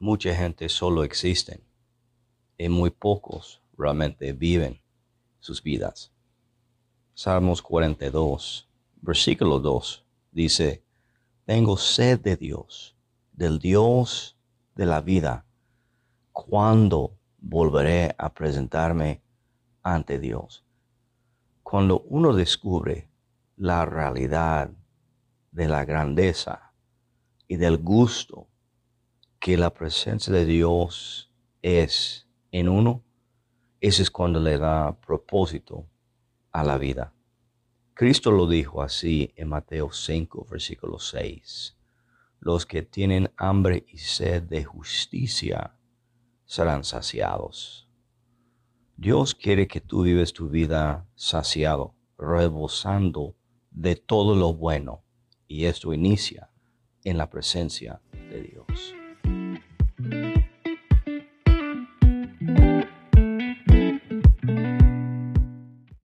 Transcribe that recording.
mucha gente solo existen y muy pocos realmente viven sus vidas. Salmos 42, versículo 2 dice, tengo sed de Dios, del Dios de la vida. ¿Cuándo volveré a presentarme ante Dios? Cuando uno descubre la realidad de la grandeza y del gusto que la presencia de Dios es en uno, ese es cuando le da propósito a la vida. Cristo lo dijo así en Mateo 5, versículo 6. Los que tienen hambre y sed de justicia serán saciados. Dios quiere que tú vives tu vida saciado, rebosando de todo lo bueno. Y esto inicia en la presencia de Dios.